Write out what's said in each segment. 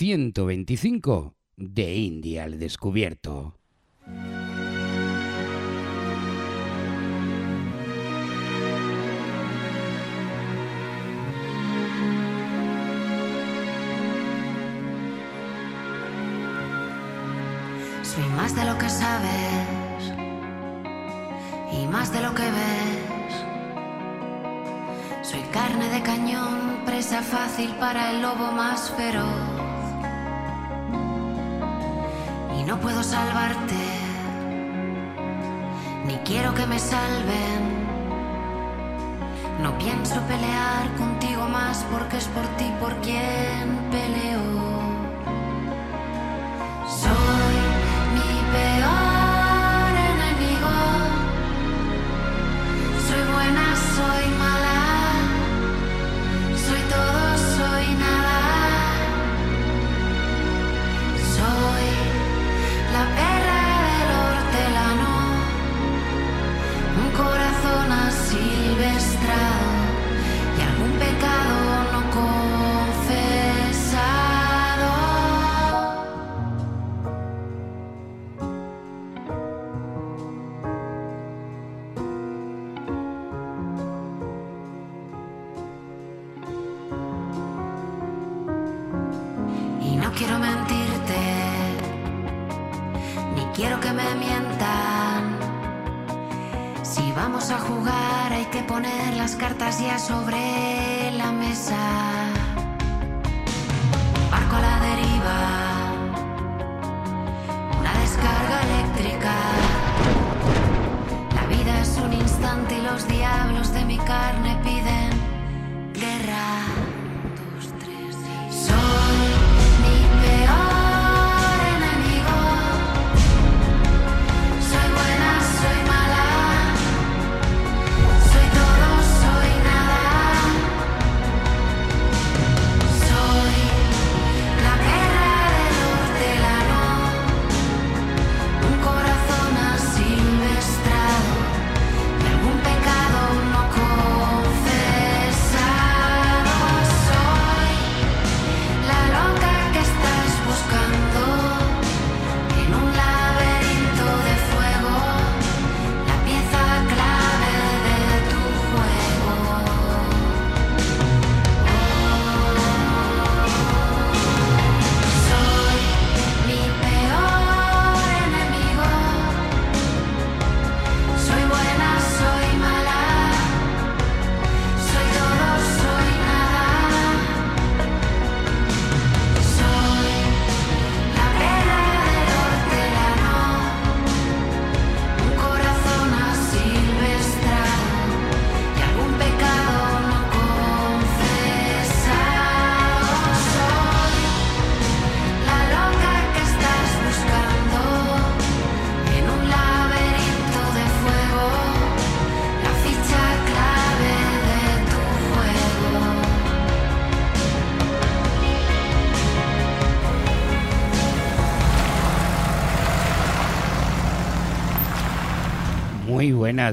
125 de India al Descubierto. Soy más de lo que sabes y más de lo que ves. Soy carne de cañón, presa fácil para el lobo más feroz. No puedo salvarte, ni quiero que me salven. No pienso pelear contigo más porque es por ti por quien peleo. Poner las cartas ya sobre la mesa.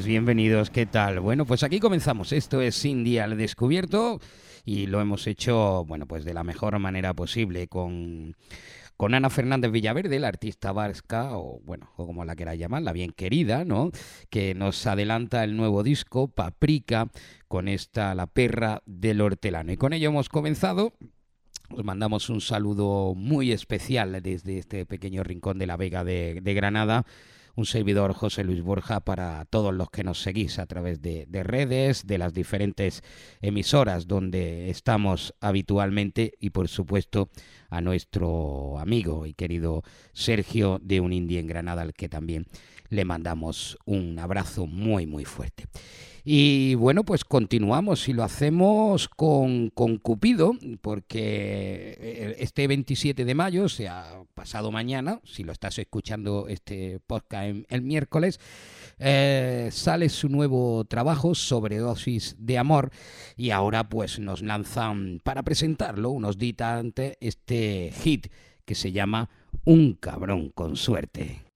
Bienvenidos, ¿qué tal? Bueno, pues aquí comenzamos. Esto es India al Descubierto y lo hemos hecho, bueno, pues de la mejor manera posible con, con Ana Fernández Villaverde, la artista vasca, o bueno, o como la queráis llamar, la bien querida, ¿no? Que nos adelanta el nuevo disco, Paprika, con esta La perra del hortelano. Y con ello hemos comenzado. Os mandamos un saludo muy especial desde este pequeño rincón de la Vega de Granada un servidor José Luis Borja para todos los que nos seguís a través de, de, redes, de las diferentes emisoras donde estamos habitualmente y por supuesto a nuestro amigo y querido Sergio de Un Indie en Granada al que también le mandamos un abrazo muy muy fuerte. Y bueno, pues continuamos y lo hacemos con, con Cupido, porque eh, este 27 de mayo, o sea, pasado mañana, si lo estás escuchando este podcast el miércoles, eh, sale su nuevo trabajo, Sobredosis de Amor, y ahora pues nos lanzan para presentarlo unos días antes este hit que se llama Un cabrón con suerte.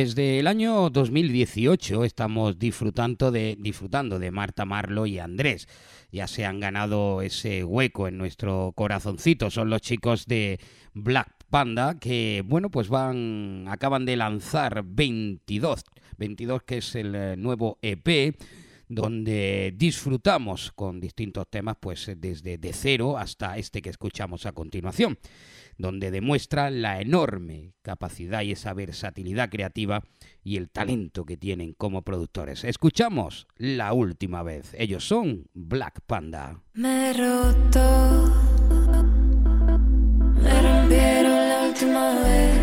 Desde el año 2018 estamos disfrutando de, disfrutando de Marta Marlo y Andrés. Ya se han ganado ese hueco en nuestro corazoncito. Son los chicos de Black Panda que, bueno, pues van, acaban de lanzar 22, 22 que es el eh, nuevo EP donde disfrutamos con distintos temas, pues desde de cero hasta este que escuchamos a continuación donde demuestra la enorme capacidad y esa versatilidad creativa y el talento que tienen como productores. Escuchamos la última vez. Ellos son Black Panda. Me roto, me rompieron la última vez.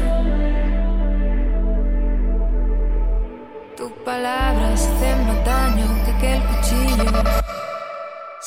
Tus palabras hacen más daño que aquel cuchillo.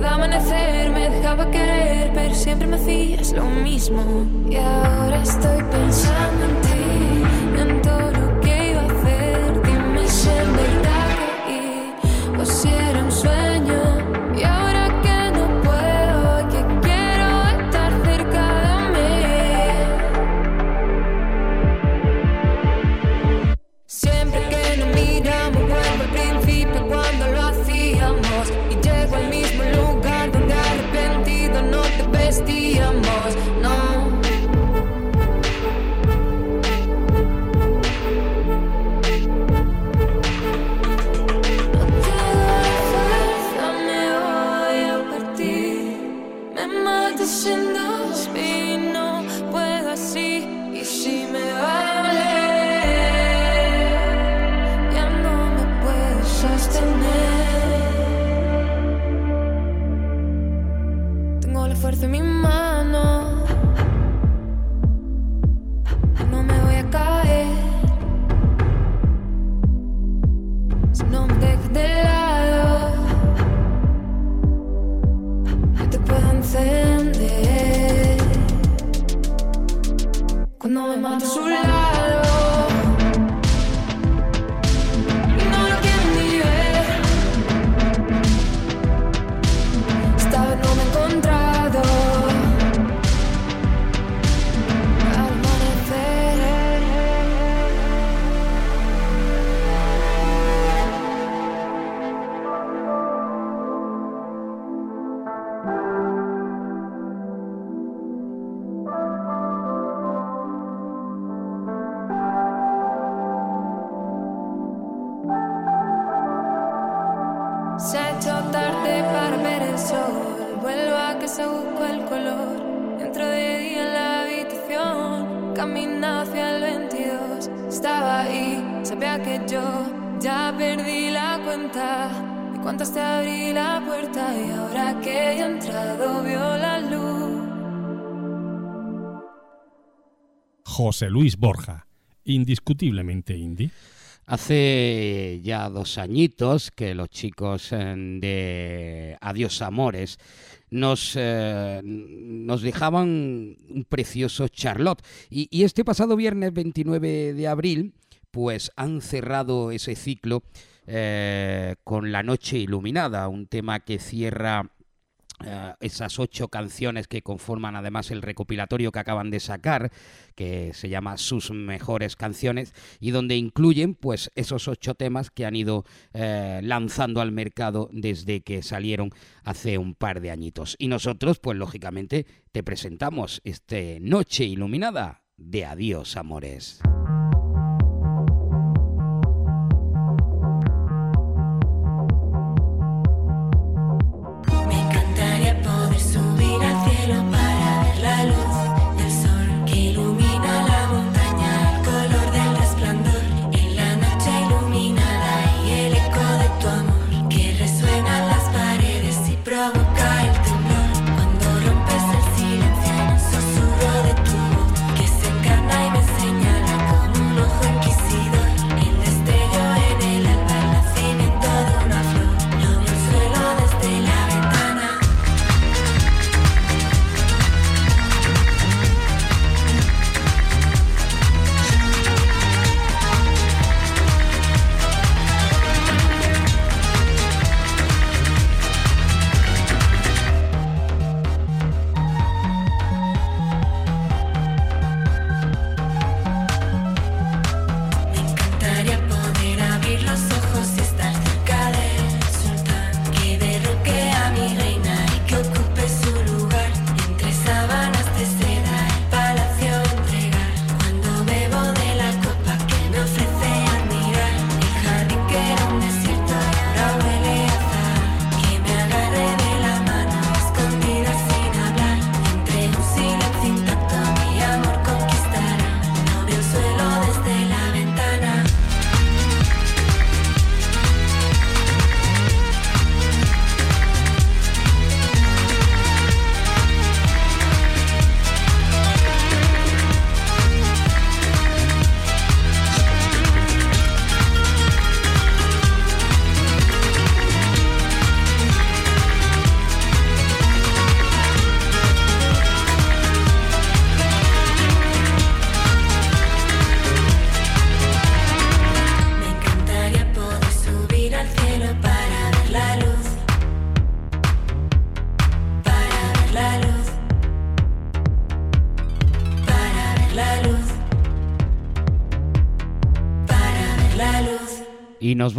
cada amanecer me dejaba querer, pero siempre me hacías lo mismo. Y ahora estoy pensando en ti, en todo Luis Borja, indiscutiblemente indie. Hace ya dos añitos que los chicos eh, de Adiós Amores nos, eh, nos dejaban un precioso Charlotte. Y, y este pasado viernes 29 de abril, pues han cerrado ese ciclo eh, con La Noche Iluminada, un tema que cierra eh, esas ocho canciones que conforman además el recopilatorio que acaban de sacar, que se llama Sus mejores canciones, y donde incluyen pues esos ocho temas que han ido eh, lanzando al mercado desde que salieron hace un par de añitos. Y nosotros, pues lógicamente, te presentamos este Noche Iluminada de Adiós Amores.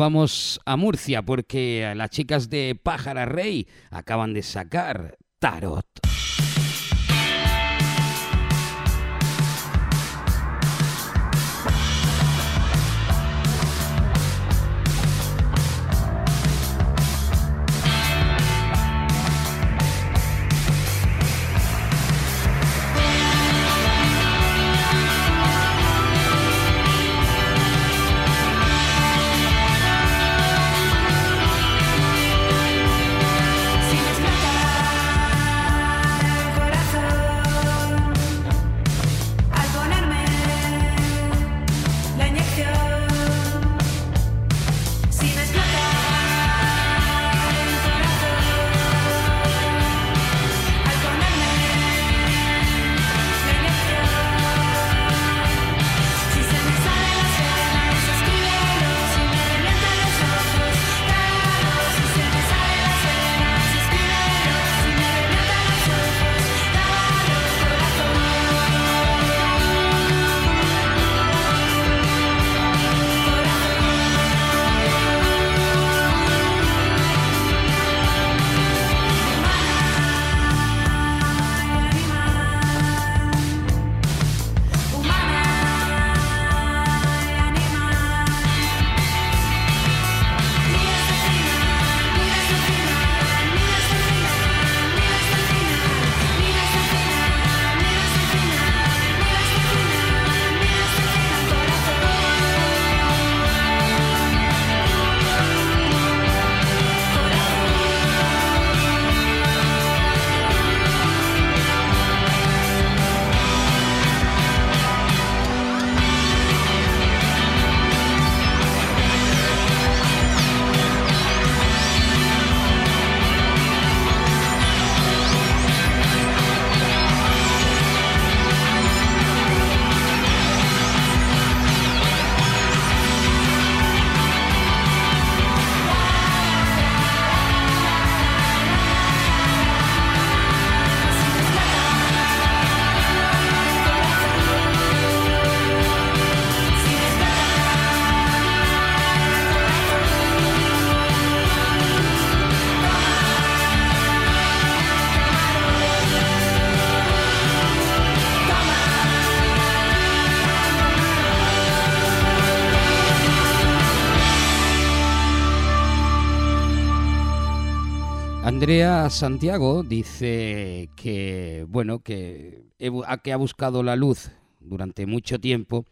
Vamos a Murcia porque las chicas de Pájara Rey acaban de sacar Tarot. Santiago dice que, bueno, que, que ha buscado la luz durante mucho tiempo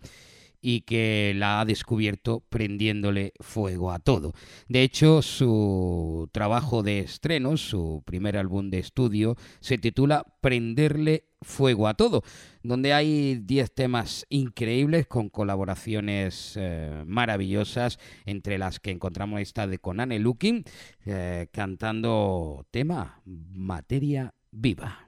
y que la ha descubierto prendiéndole fuego a todo. De hecho, su trabajo de estreno, su primer álbum de estudio, se titula Prenderle fuego a todo, donde hay 10 temas increíbles con colaboraciones eh, maravillosas, entre las que encontramos esta de Conane Looking, eh, cantando tema Materia Viva.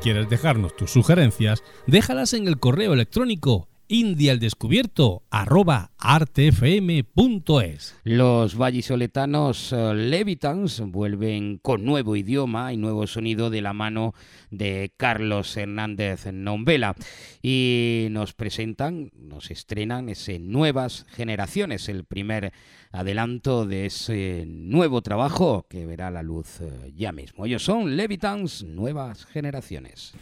quieres dejarnos tus sugerencias, déjalas en el correo electrónico indialdescubierto@artfm.es. Los vallisoletanos eh, Levitans vuelven con nuevo idioma y nuevo sonido de la mano de Carlos Hernández Nombela y nos presentan, nos estrenan ese Nuevas Generaciones, el primer adelanto de ese nuevo trabajo que verá la luz eh, ya mismo. Ellos son Levitans Nuevas Generaciones.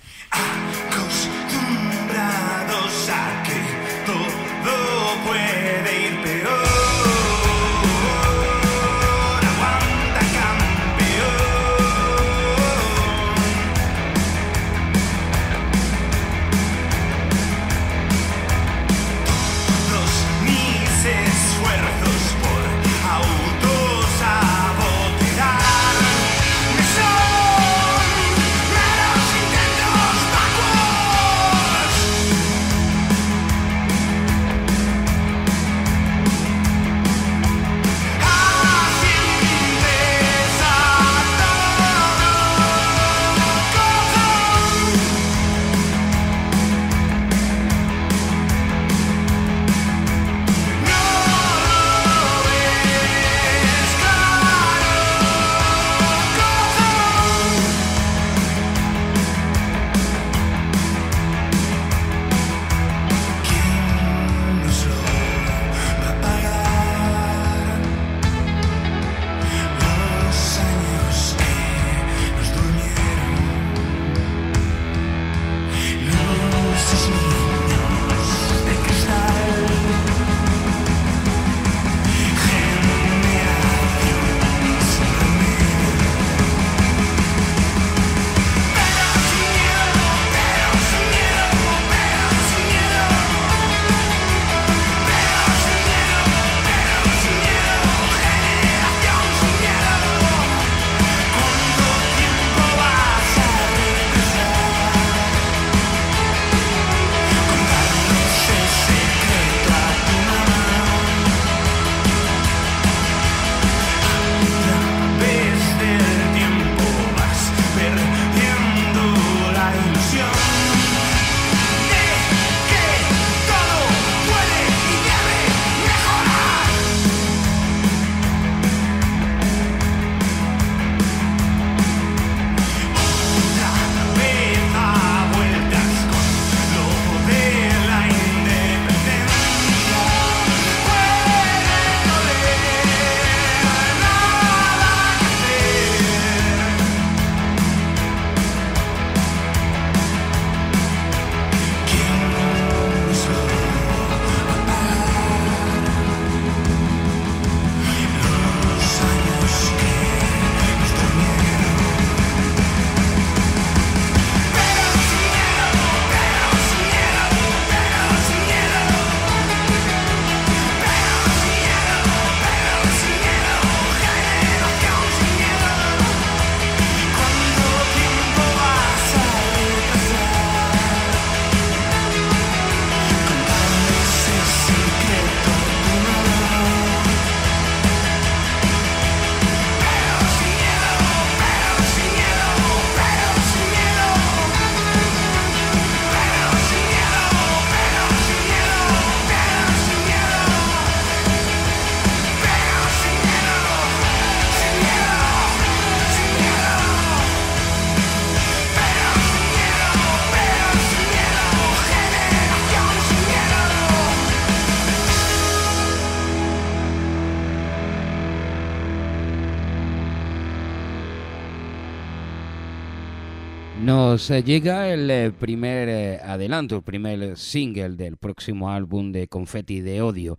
Nos eh, llega el eh, primer eh, adelanto, el primer single del próximo álbum de Confetti de Odio,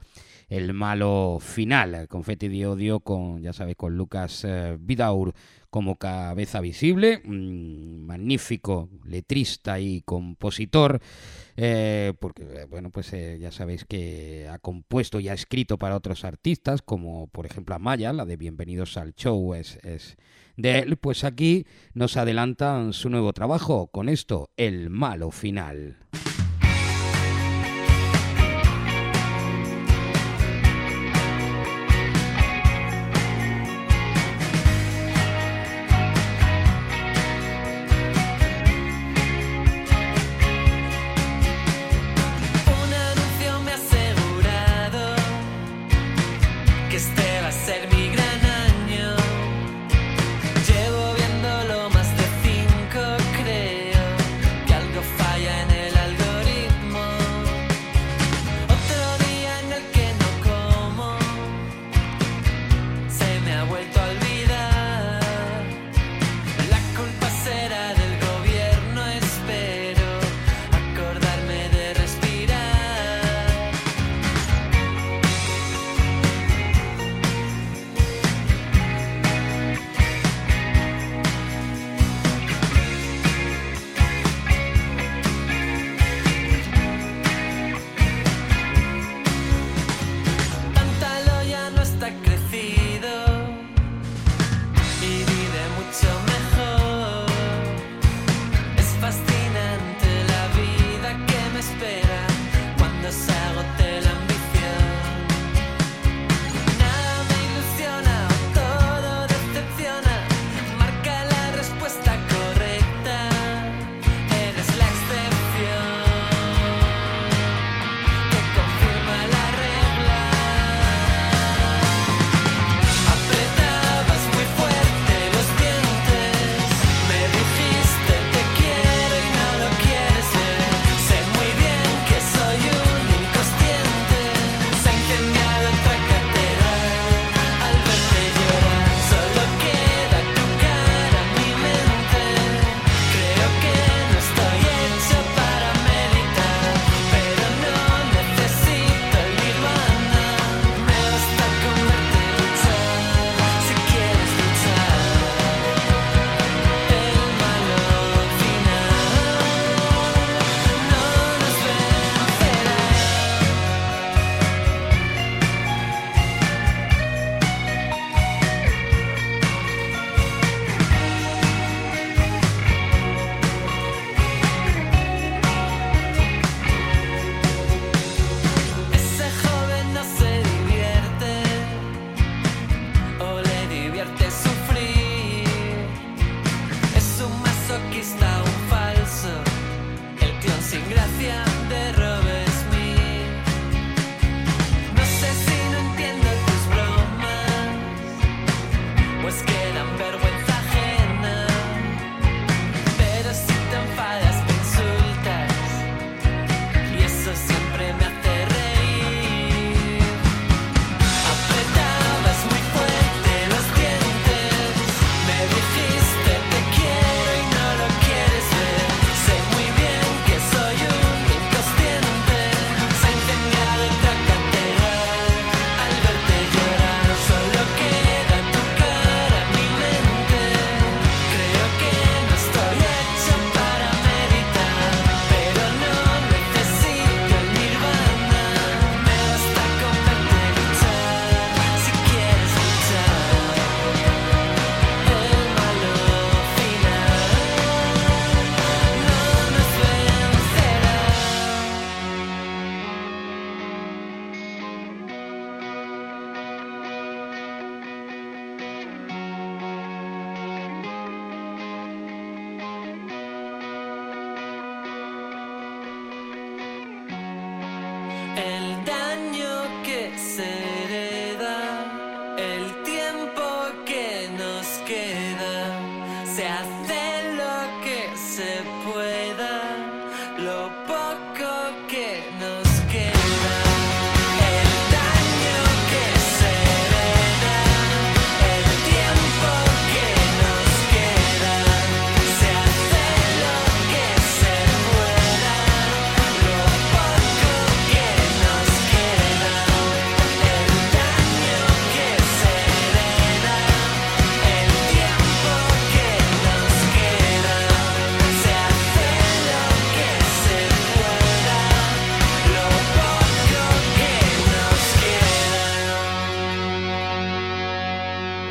El Malo Final. Confetti de Odio con, ya sabéis, con Lucas eh, Vidaur como cabeza visible, magnífico letrista y compositor, eh, porque, eh, bueno, pues ya sabéis que ha compuesto y ha escrito para otros artistas, como por ejemplo Amaya, la de Bienvenidos al Show es, es de él, pues aquí nos adelantan su nuevo trabajo con esto, El Malo Final.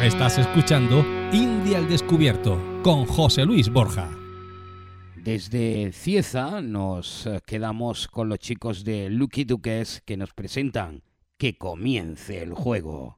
Estás escuchando India al Descubierto con José Luis Borja. Desde Cieza nos eh, quedamos con los chicos de Lucky Duques que nos presentan Que comience el juego.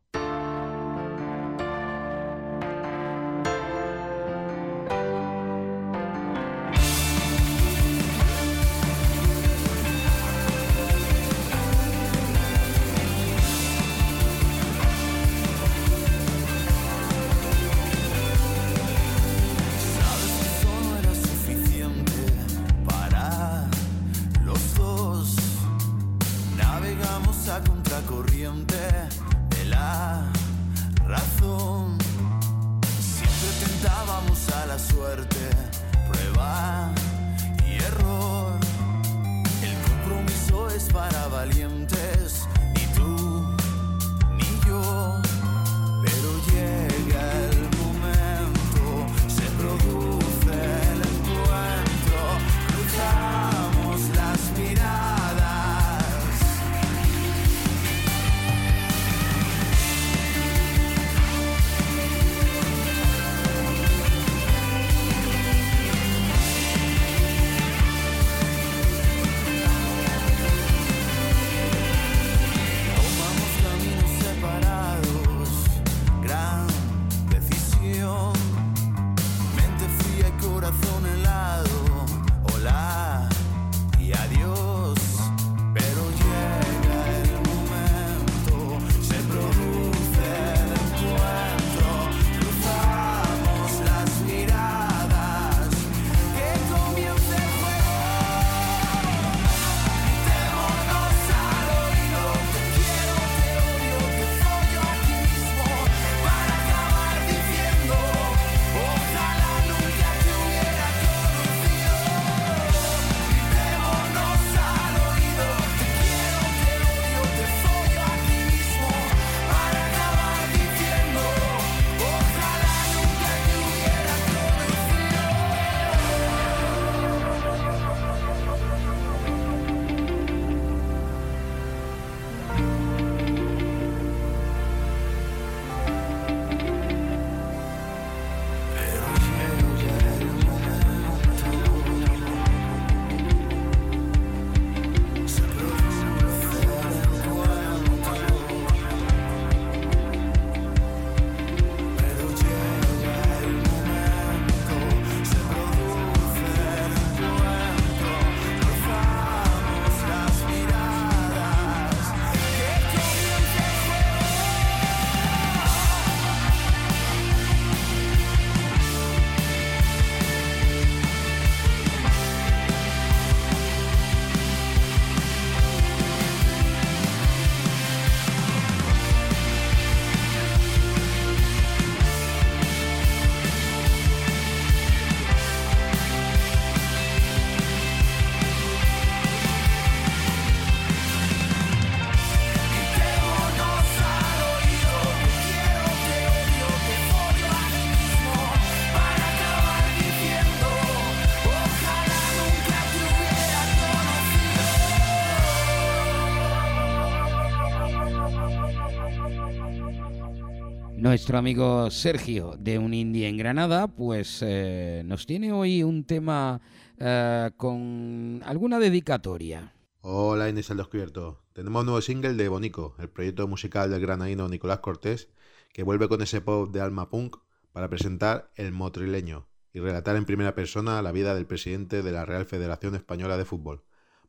Nuestro amigo Sergio de Un Indie en Granada, pues eh, nos tiene hoy un tema eh, con alguna dedicatoria. Hola Inés al descubierto. Tenemos un nuevo single de Bonico, el proyecto musical del granadino Nicolás Cortés, que vuelve con ese pop de alma punk para presentar El Motrileño y relatar en primera persona la vida del presidente de la Real Federación Española de Fútbol.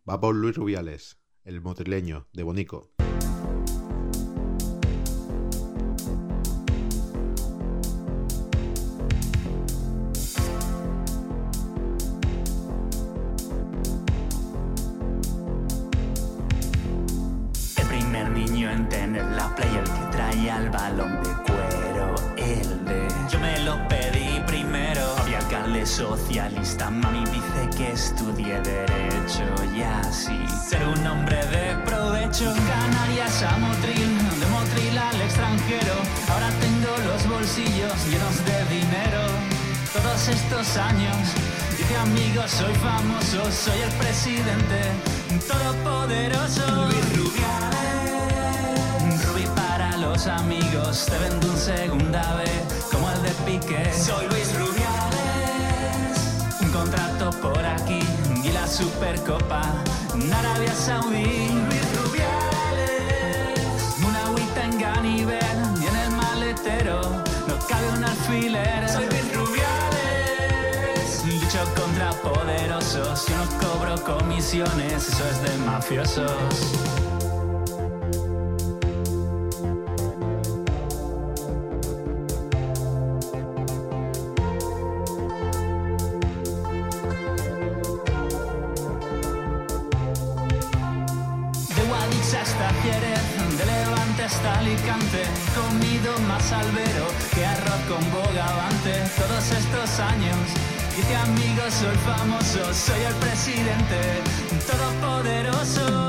Va por Luis Rubiales, El Motrileño, de Bonico. Niño en tener la playa, el que traía el balón de cuero, el de... Yo me lo pedí primero. Había alcalde socialista, mami dice que estudie derecho y así. Ser un hombre de provecho. Canarias a Motril, de Motril al extranjero. Ahora tengo los bolsillos llenos de dinero. Todos estos años, dice amigos, soy famoso, soy el presidente todopoderoso. Luis para los amigos te ven de un segunda vez, como el de Piqué. Soy Luis Rubiales, un contrato por aquí y la Supercopa en Arabia Saudí. Luis Rubiales, una agüita en Ganiver y en el maletero no cabe un alfiler. Soy Luis Rubiales, lucho contra poderosos, yo no cobro comisiones, eso es de mafiosos. Famoso, soy el presidente todopoderoso.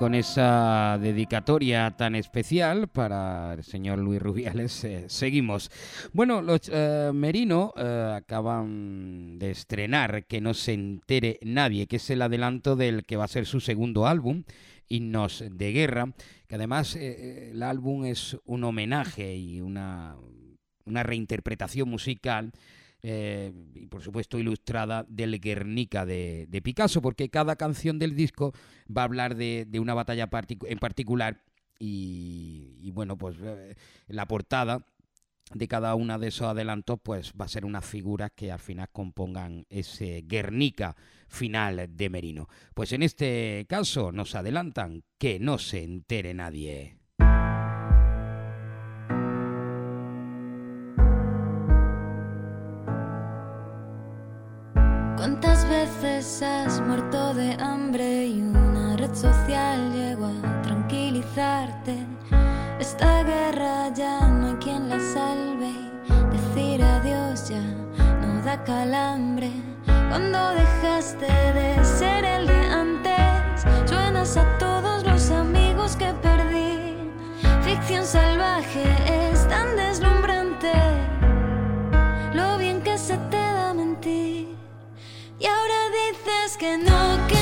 Con esa dedicatoria tan especial para el señor Luis Rubiales, eh, seguimos. Bueno, los eh, Merino eh, acaban de estrenar Que no se entere nadie, que es el adelanto del que va a ser su segundo álbum, Himnos de Guerra, que además el álbum es un homenaje y una, una reinterpretación musical eh, y por supuesto ilustrada del Guernica de, Picasso, porque cada canción del disco va a hablar de, una batalla en particular y, y bueno, pues eh, la portada de cada una de esos adelantos pues va a ser unas figuras que al final compongan ese Guernica final de Merino. Pues en este caso nos adelantan que no se entere nadie. Muerto de hambre y una red social llegó a tranquilizarte? Esta guerra ya no hay quien la salve decir adiós ya no da calambre. Cuando dejaste de ser el de antes, suenas a todos los amigos que perdí. Ficción salvaje es tan deslumbrante que no, que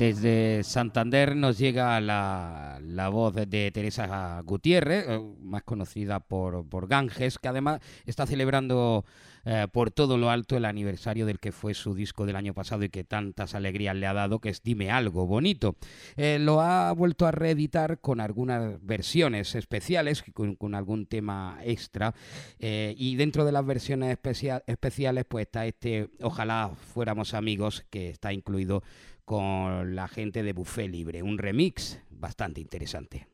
Desde Santander nos llega la, la voz de Teresa Gutiérrez, eh, más conocida por, por Ganges, que además está celebrando eh, por todo lo alto el aniversario del que fue su disco del año pasado y que tantas alegrías le ha dado, que es Dime algo bonito. Eh, lo ha vuelto a reeditar con algunas versiones especiales, con, algún tema extra, y dentro de las versiones especia- especiales pues está este Ojalá fuéramos amigos, que está incluido con la gente de Buffet Libre, un remix bastante interesante.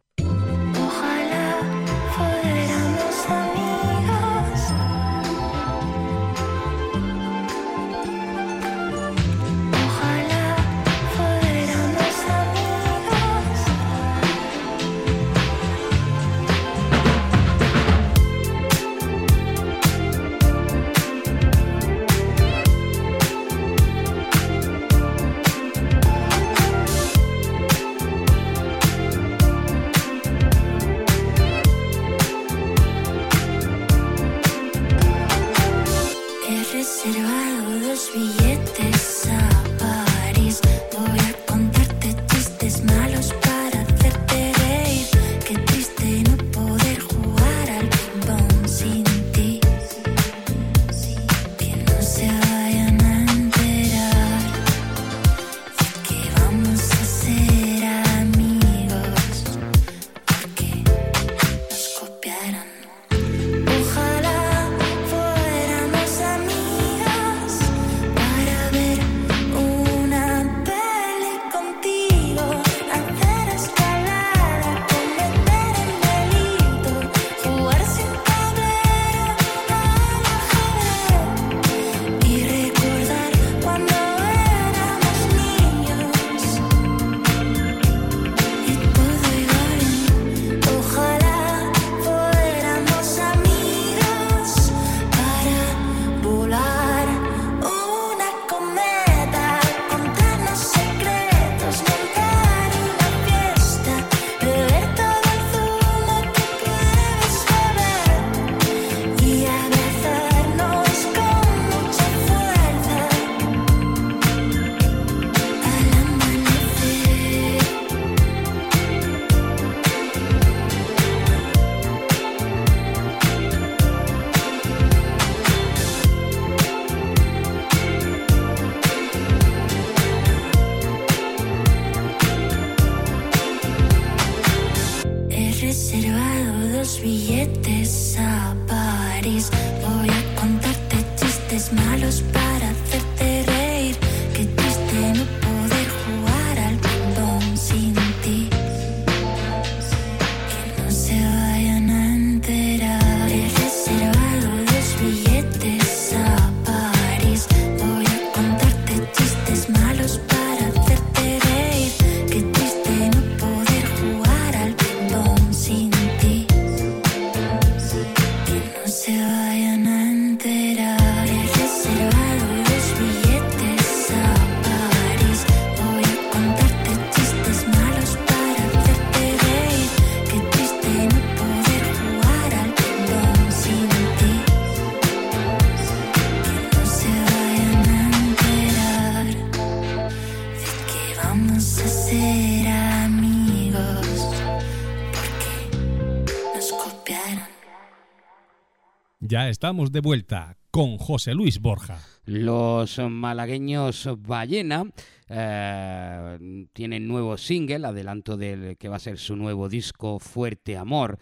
Ya estamos de vuelta con José Luis Borja. Los malagueños Ballena eh, tienen nuevo single, adelanto del que va a ser su nuevo disco Fuerte Amor.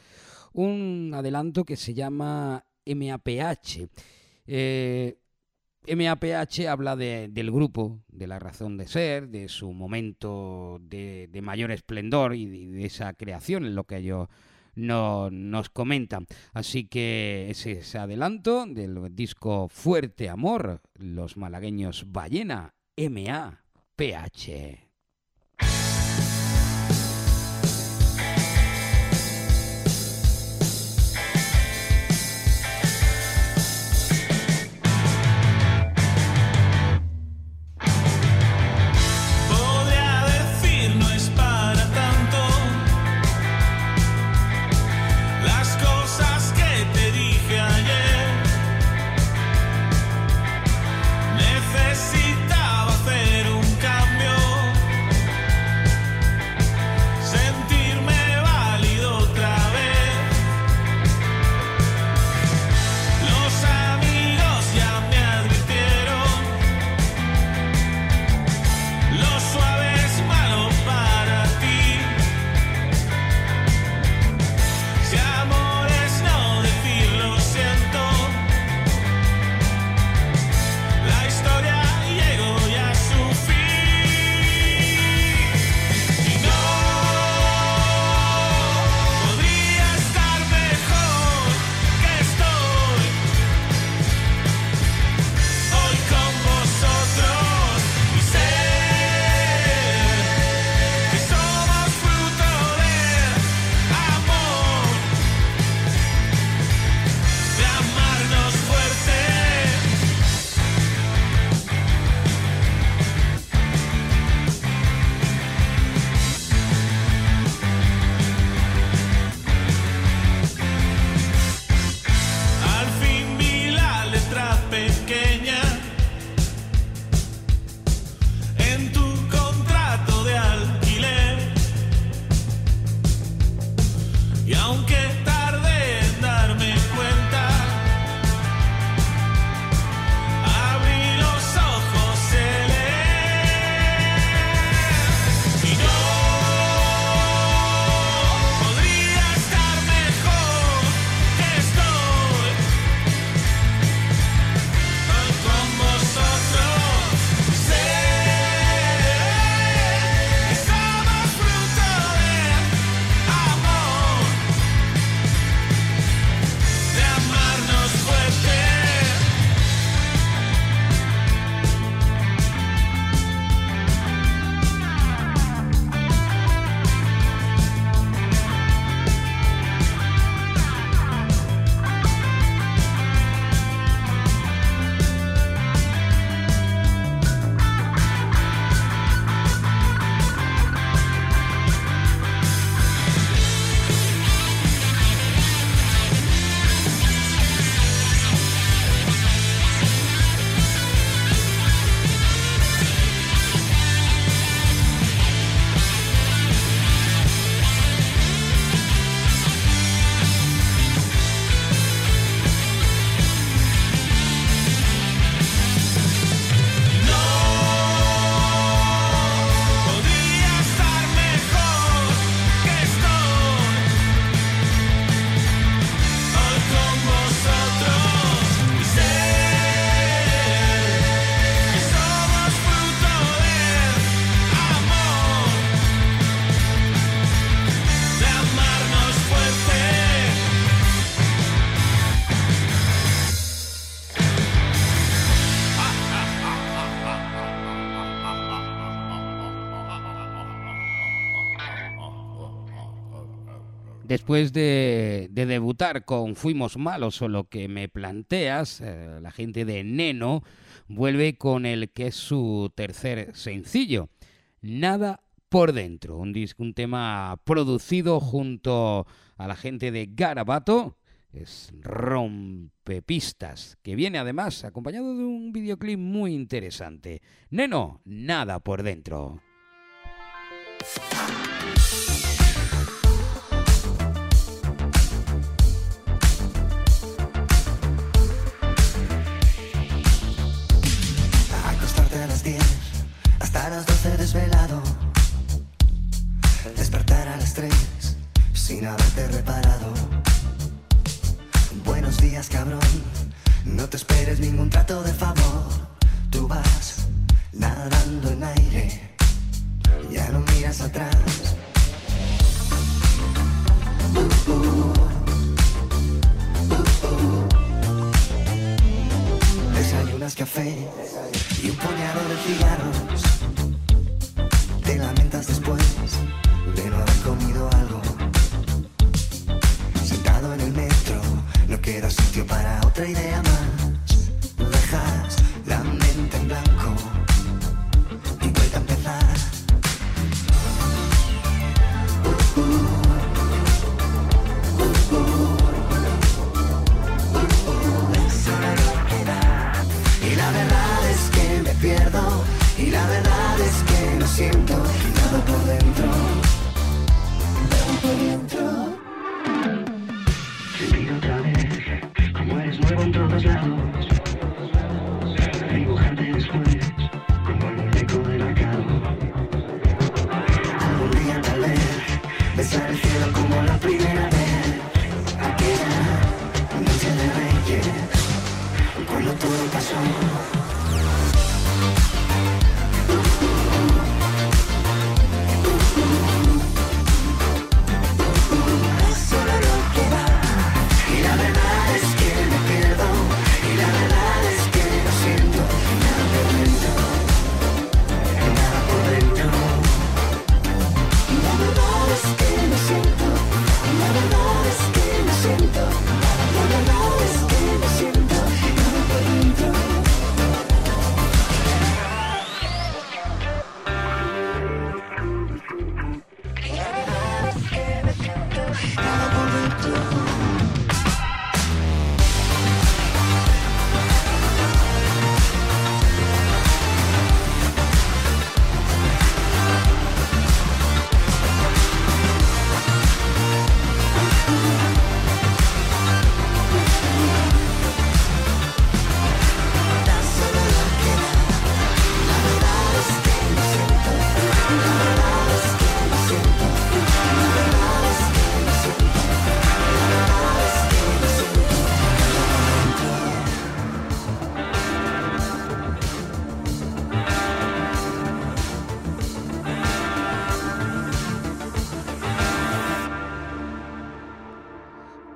Un adelanto que se llama MAPH. Eh, MAPH habla de- del grupo, de la razón de ser, de su momento de, de mayor esplendor y de, de esa creación, en lo que ellos no- nos comentan. Así que ese es adelanto del disco Fuerte Amor, los malagueños Ballena, MAPH. Después de, de debutar con Fuimos Malos o lo que me planteas, eh, la gente de Neno vuelve con el que es su tercer sencillo, Nada por dentro, un, un tema producido junto a la gente de Garabato, es Rompepistas, que viene además acompañado de un videoclip muy interesante. Neno, Nada por dentro.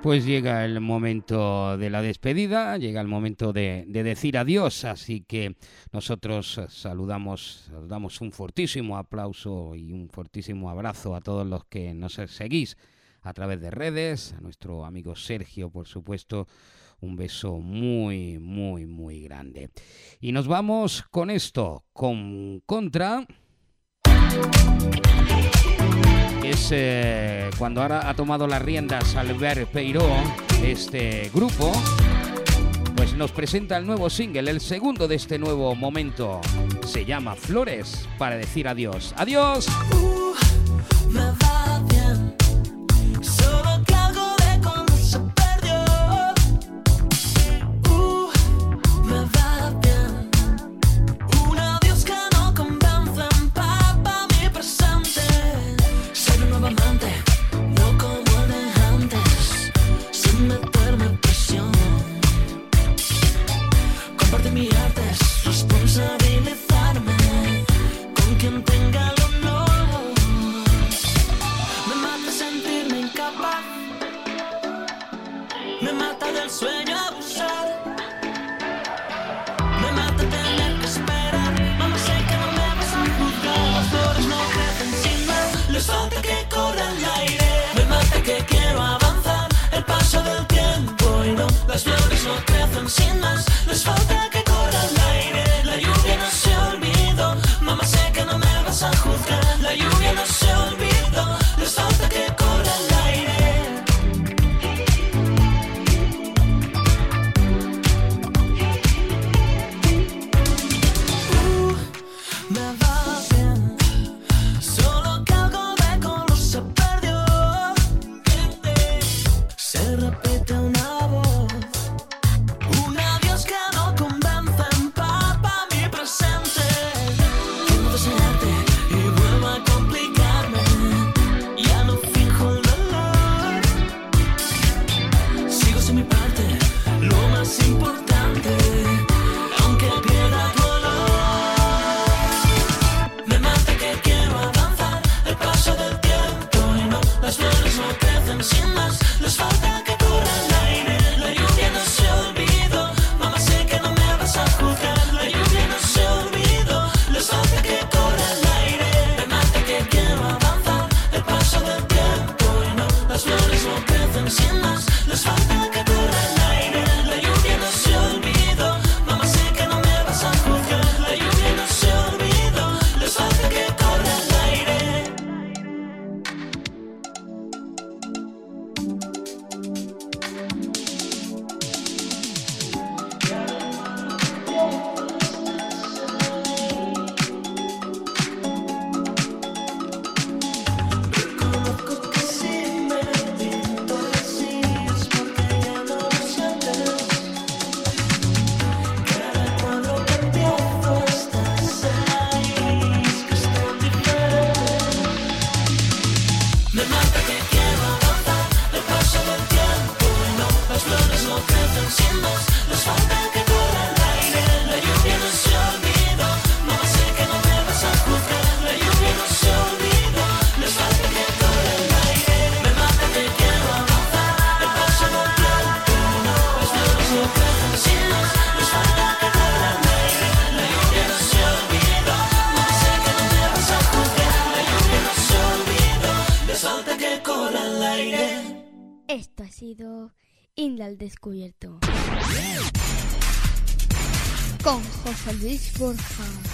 Pues llega el momento de la despedida, llega el momento de, de decir adiós, así que nosotros saludamos, os damos un fortísimo aplauso y un fortísimo abrazo a todos los que nos seguís a través de redes, a nuestro amigo Sergio, por supuesto, un beso muy, muy, muy grande. Y nos vamos con esto, con Contra es eh, cuando ahora ha tomado las riendas Albert Peiró, este grupo, pues nos presenta el nuevo single, el segundo de este nuevo momento. Se llama Flores para decir adiós. ¡Adiós! Descubierto.